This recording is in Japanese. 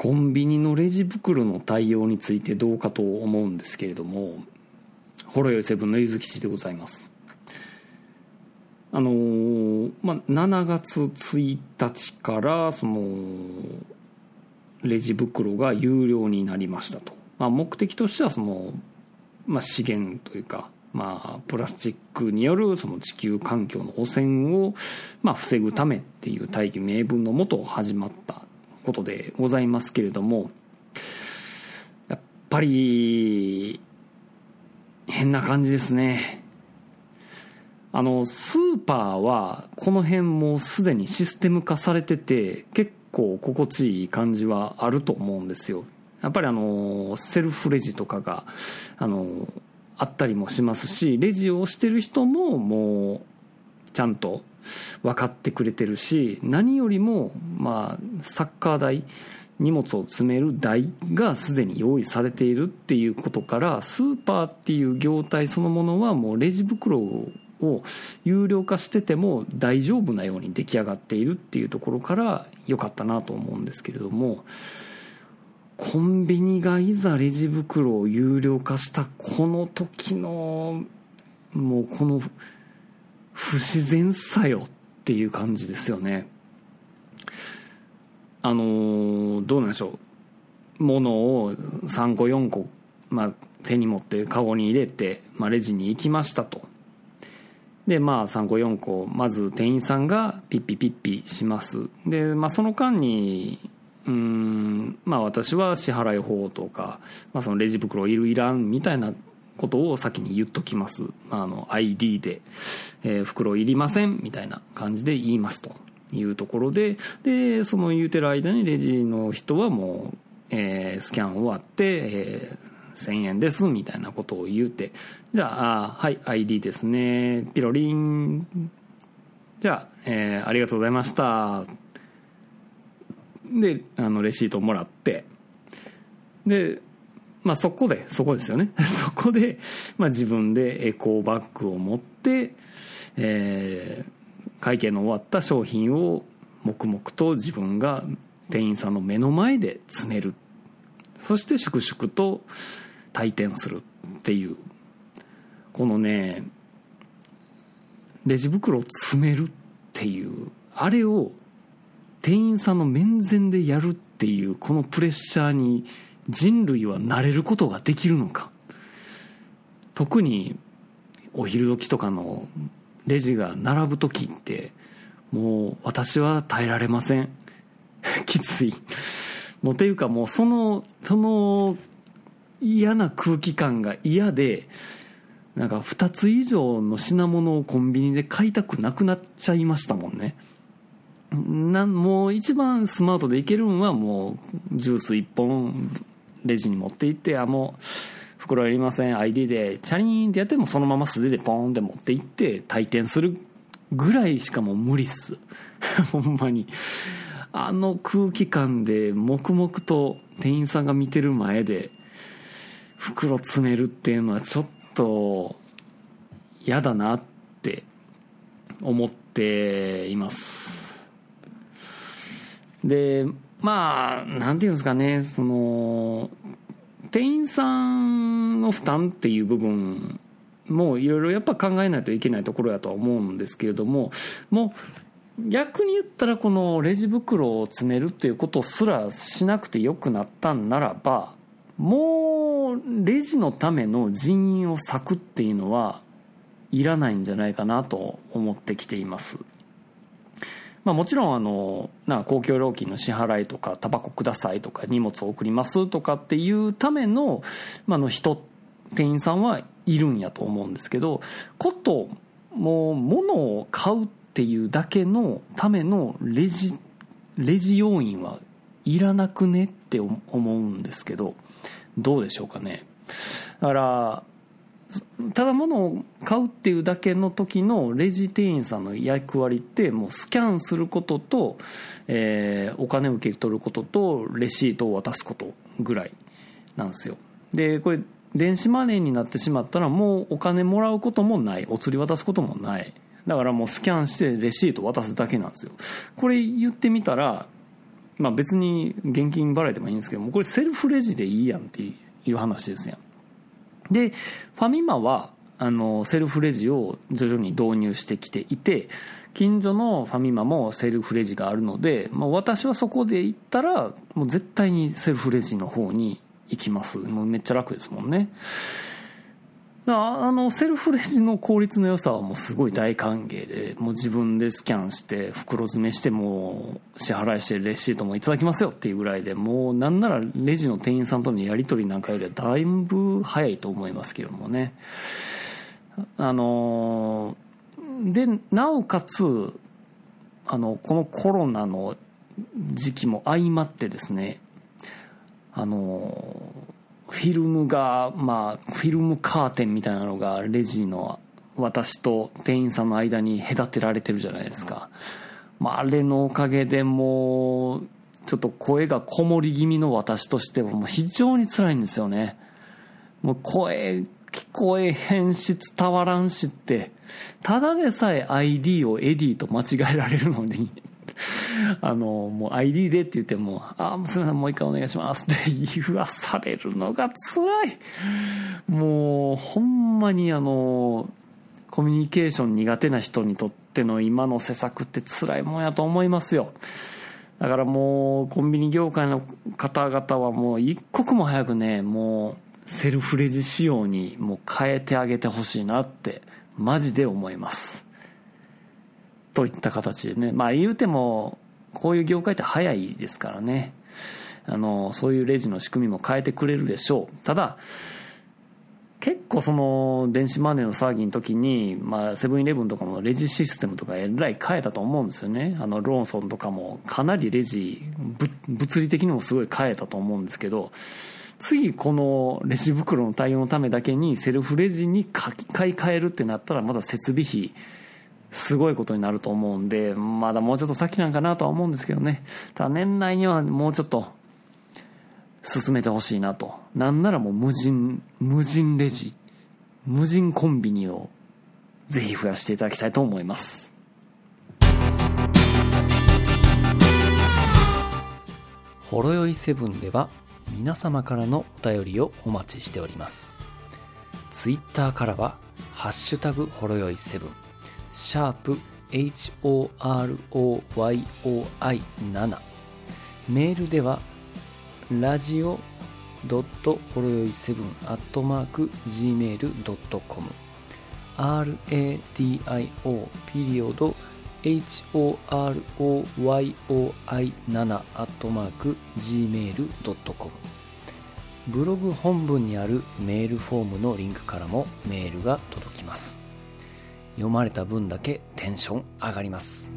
コンビニのレジ袋の対応についてどうかと思うんですけれどもほろよいセブンのゆずきちでございます。あのー、まあ7月1日からそのレジ袋が有料になりましたと、まあ、目的としてはその、まあ、資源というかまあ、プラスチックによるその地球環境の汚染を、まあ、防ぐためっていう大義名分のもと始まったことでございますけれどもやっぱり変な感じですね。あのスーパーはこの辺もすでにシステム化されてて結構心地いい感じはあると思うんですよ。やっぱりあのセルフレジとかがあのあったりもしますしレジをしてる人ももうちゃんと分かってくれてるし何よりもまあサッカー台荷物を詰める台がすでに用意されているっていうことからスーパーっていう業態そのものはもうレジ袋を有料化してても大丈夫なように出来上がっているっていうところから良かったなと思うんですけれどもコンビニがいざレジ袋を有料化したこの時のもうこの不自然さよっていう感じですよね。あのどうなんでしょう。物を3個4個、まあ、手に持ってカゴに入れて、まあ、レジに行きましたと。でまあ3個4個まず店員さんがピッピピッピします。で、まあ、その間にうんまあ私は支払い方とか、まあ、そのレジ袋いるいらんみたいなことを先に言っときます。あ、の ID で、えー、袋いりませんみたいな感じで言いますというところで、で、その言うてる間にレジの人はもう、えー、スキャン終わって、えー、1000円ですみたいなことを言うて、じゃあ、あはい、ID ですね、ピロリン、じゃあ、えー、ありがとうございました。で、あの、レシートをもらって、で、まあそこで、そこですよね。そこで、まあ自分でエコーバッグを持って、えー、会計の終わった商品を黙々と自分が店員さんの目の前で詰める。そして粛々と退店するっていう。このね、レジ袋を詰めるっていう、あれを店員さんの面前でやるっていうこのプレッシャーに人類は慣れることができるのか？特にお昼時とかのレジが並ぶ時ってもう私は耐えられません。きつい。もうていうかもうそのその嫌な空気感が嫌でなんか2つ以上の品物をコンビニで買いたくなくなっちゃいましたもんね。なんもう一番スマートでいけるんはもうジュース1本レジに持って行ってあもう袋いりません ID でチャリーンってやってもそのまま素手でポーンって持って行って退店するぐらいしかもう無理っす。ほんまに。あの空気感で黙々と店員さんが見てる前で袋詰めるっていうのはちょっと嫌だなって思っています。でまあなんていうんですかねその店員さんの負担っていう部分もいろいろやっぱ考えないといけないところやとは思うんですけれどももう逆に言ったらこのレジ袋を詰めるっていうことすらしなくてよくなったんならばもうレジのための人員を割くっていうのはいらないんじゃないかなと思ってきています。まあ、もちろんあのな公共料金の支払いとかタバコくださいとか荷物を送りますとかっていうための,、まあ、の人店員さんはいるんやと思うんですけどこともう物を買うっていうだけのためのレジレジ要員はいらなくねって思うんですけどどうでしょうかね。だからただ物を買うっていうだけの時のレジ店員さんの役割ってもうスキャンすることと、えー、お金を受け取ることとレシートを渡すことぐらいなんですよ。でこれ電子マネーになってしまったらもうお金もらうこともない。お釣り渡すこともない。だからもうスキャンしてレシート渡すだけなんですよ。これ言ってみたらまあ別に現金払いでもいいんですけどもこれセルフレジでいいやんっていう話ですやん。でファミマはあのセルフレジを徐々に導入してきていて近所のファミマもセルフレジがあるので、まあ、私はそこで行ったらもう絶対にセルフレジの方に行きます。もうめっちゃ楽ですもんね。あのセルフレジの効率の良さはもうすごい大歓迎でもう自分でスキャンして袋詰めしても支払いしてレシートもいただきますよっていうぐらいでもうなんならレジの店員さんとのやり取りなんかよりはだいぶ早いと思いますけどもね。あのでなおかつあのこのコロナの時期も相まってですねあのフィルムがまあフィルムカーテンみたいなのがレジの私と店員さんの間に隔てられてるじゃないですか、まあ、あれのおかげでもうちょっと声がこもり気味の私としてはもう非常に辛いんですよね。もう声聞こえへんし伝わらんしって、ただでさえ ID をエディと間違えられるのに。あの、もう ID でって言っても、あ、すみません、もう一回お願いしますって言わされるのが辛い。もう、ほんまにあの、コミュニケーション苦手な人にとっての今の施策って辛いもんやと思いますよ。だからもう、コンビニ業界の方々はもう一刻も早くね、もう、セルフレジ仕様にもう変えてあげてほしいなってマジで思いますといった形でねまあ言うてもこういう業界って早いですからねあのそういうレジの仕組みも変えてくれるでしょうただ結構その電子マネーの騒ぎの時に、まあ、セブンイレブンとかもレジシステムとかえらい変えたと思うんですよね。あの、ローソンとかもかなりレジ、物理的にもすごい変えたと思うんですけど、次このレジ袋の対応のためだけにセルフレジに買い替えるってなったらまだ設備費すごいことになると思うんでまだもうちょっと先なんかなとは思うんですけどね。ただ年内にはもうちょっと進めてほしいなと。なんならもう無人無人レジ無人コンビニをぜひ増やしていただきたいと思います。ほろよいセブンでは皆様からのお便りをお待ちしております。ツイッターからは、ハッシュタグほろよい7、シャープ HOROYOI7、メールでは、ラジオドットほろよい7アットマーク gmail.com radio ピリオド horoyoi7 アットマーク gmail.com ブログ本文にあるメールフォームのリンクからもメールが届きます。読まれた分だけテンション上がります。